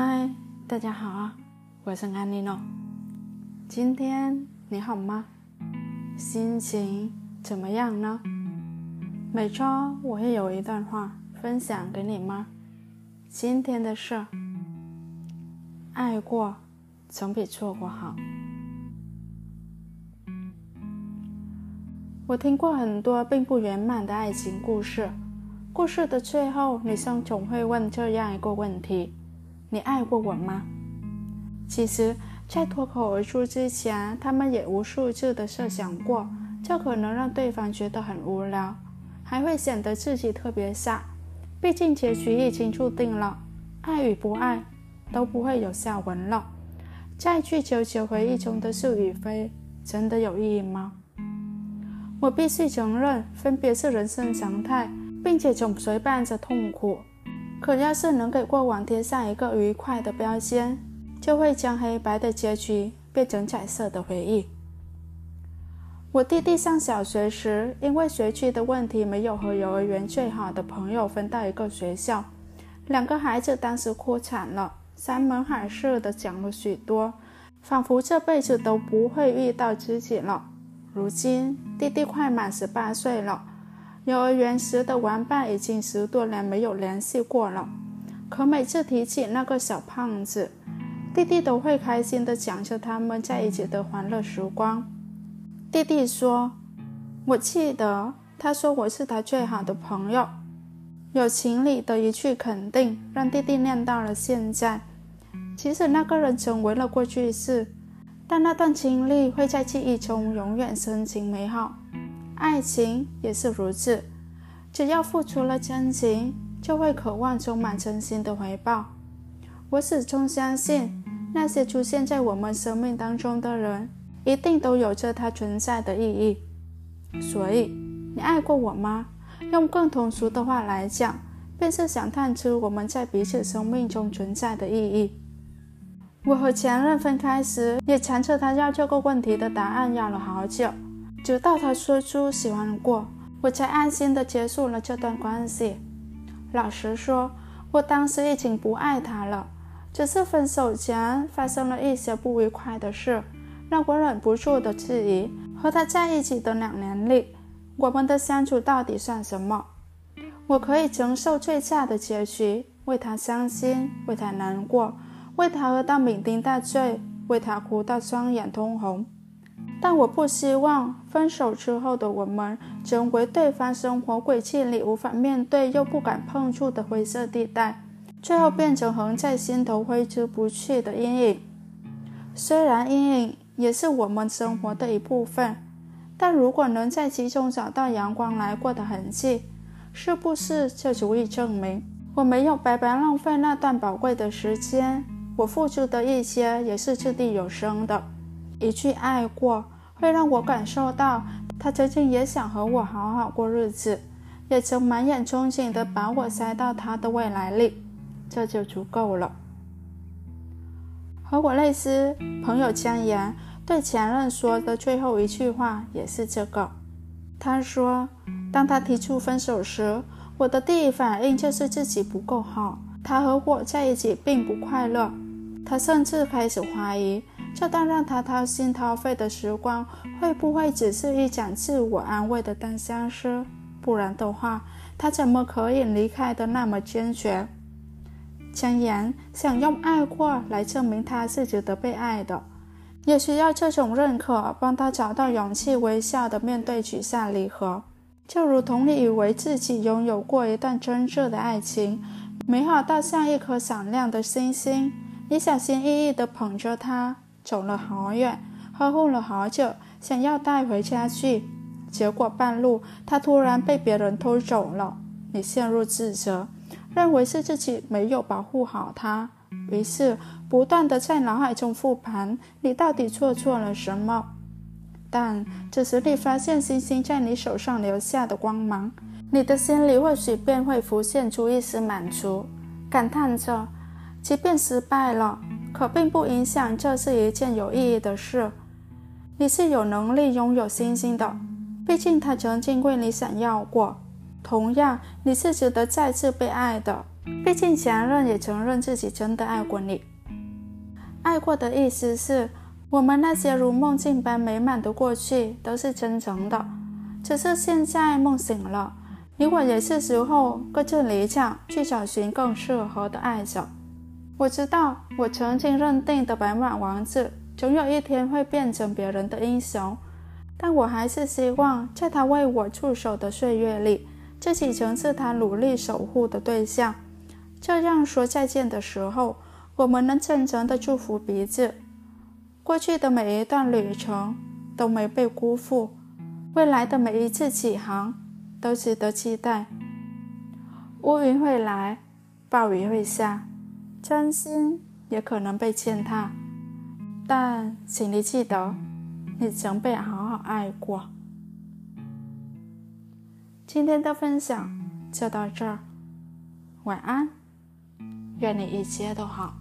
嗨，大家好啊，我是安妮诺。今天你好吗？心情怎么样呢？每周我会有一段话分享给你吗？今天的事，爱过总比错过好。我听过很多并不圆满的爱情故事，故事的最后，女生总会问这样一个问题。你爱过我吗？其实，在脱口而出之前，他们也无数次的设想过，这可能让对方觉得很无聊，还会显得自己特别傻。毕竟结局已经注定了，爱与不爱都不会有下文了。再去纠结回忆中的是与非，真的有意义吗？我必须承认，分别是人生常态，并且总随伴着痛苦。可要是能给过往贴上一个愉快的标签，就会将黑白的结局变成彩色的回忆。我弟弟上小学时，因为学区的问题，没有和幼儿园最好的朋友分到一个学校。两个孩子当时哭惨了，山盟海誓的讲了许多，仿佛这辈子都不会遇到知己了。如今弟弟快满十八岁了。幼儿园时的玩伴已经十多年没有联系过了，可每次提起那个小胖子，弟弟都会开心地讲着他们在一起的欢乐时光。弟弟说：“我记得，他说我是他最好的朋友。”有情理的一句肯定，让弟弟念到了现在。即使那个人成为了过去式，但那段经历会在记忆中永远深情美好。爱情也是如此，只要付出了真情，就会渴望充满真心的回报。我始终相信，那些出现在我们生命当中的人，一定都有着它存在的意义。所以，你爱过我吗？用更通俗的话来讲，便是想探出我们在彼此生命中存在的意义。我和前任分开时，也缠着他要这个问题的答案，要了好久。直到他说出喜欢过，我才安心的结束了这段关系。老实说，我当时已经不爱他了，只是分手前发生了一些不愉快的事，让我忍不住的质疑：和他在一起的两年里，我们的相处到底算什么？我可以承受最差的结局，为他伤心，为他难过，为他喝到酩酊大醉，为他哭到双眼通红。但我不希望分手之后的我们成为对方生活轨迹里无法面对又不敢碰触的灰色地带，最后变成横在心头挥之不去的阴影。虽然阴影也是我们生活的一部分，但如果能在其中找到阳光来过的痕迹，是不是就足以证明我没有白白浪费那段宝贵的时间？我付出的一切也是掷地有声的。一句爱过，会让我感受到他曾经也想和我好好过日子，也曾满眼憧憬的把我塞到他的未来里，这就足够了。和我类似，朋友江岩对前任说的最后一句话也是这个。他说，当他提出分手时，我的第一反应就是自己不够好，他和我在一起并不快乐。他甚至开始怀疑。这段让他掏心掏肺的时光，会不会只是一场自我安慰的单相思？不然的话，他怎么可以离开的那么坚决？江岩想用爱过来证明他是值得被爱的，也需要这种认可帮他找到勇气，微笑的面对曲下离合。就如同你以为自己拥有过一段真挚的爱情，美好到像一颗闪亮的星星，你小心翼翼地捧着它。走了好远，呵护了好久，想要带回家去，结果半路他突然被别人偷走了。你陷入自责，认为是自己没有保护好他，于是不断的在脑海中复盘，你到底做错了什么？但这时你发现星星在你手上留下的光芒，你的心里或许便会浮现出一丝满足，感叹着，即便失败了。可并不影响，这是一件有意义的事。你是有能力拥有星星的，毕竟他曾经为你闪耀过。同样，你是值得再次被爱的。毕竟前任也承认自己真的爱过你。爱过的意思是我们那些如梦境般美满的过去都是真诚的，只是现在梦醒了，你我也是时候各自离场，去找寻更适合的爱着。我知道，我曾经认定的白马王子，总有一天会变成别人的英雄，但我还是希望，在他为我驻守的岁月里，自己曾是他努力守护的对象。这样说再见的时候，我们能真诚的祝福彼此。过去的每一段旅程都没被辜负，未来的每一次起航都值得期待。乌云会来，暴雨会下。真心也可能被践踏，但请你记得，你曾被好好爱过。今天的分享就到这儿，晚安，愿你一切都好。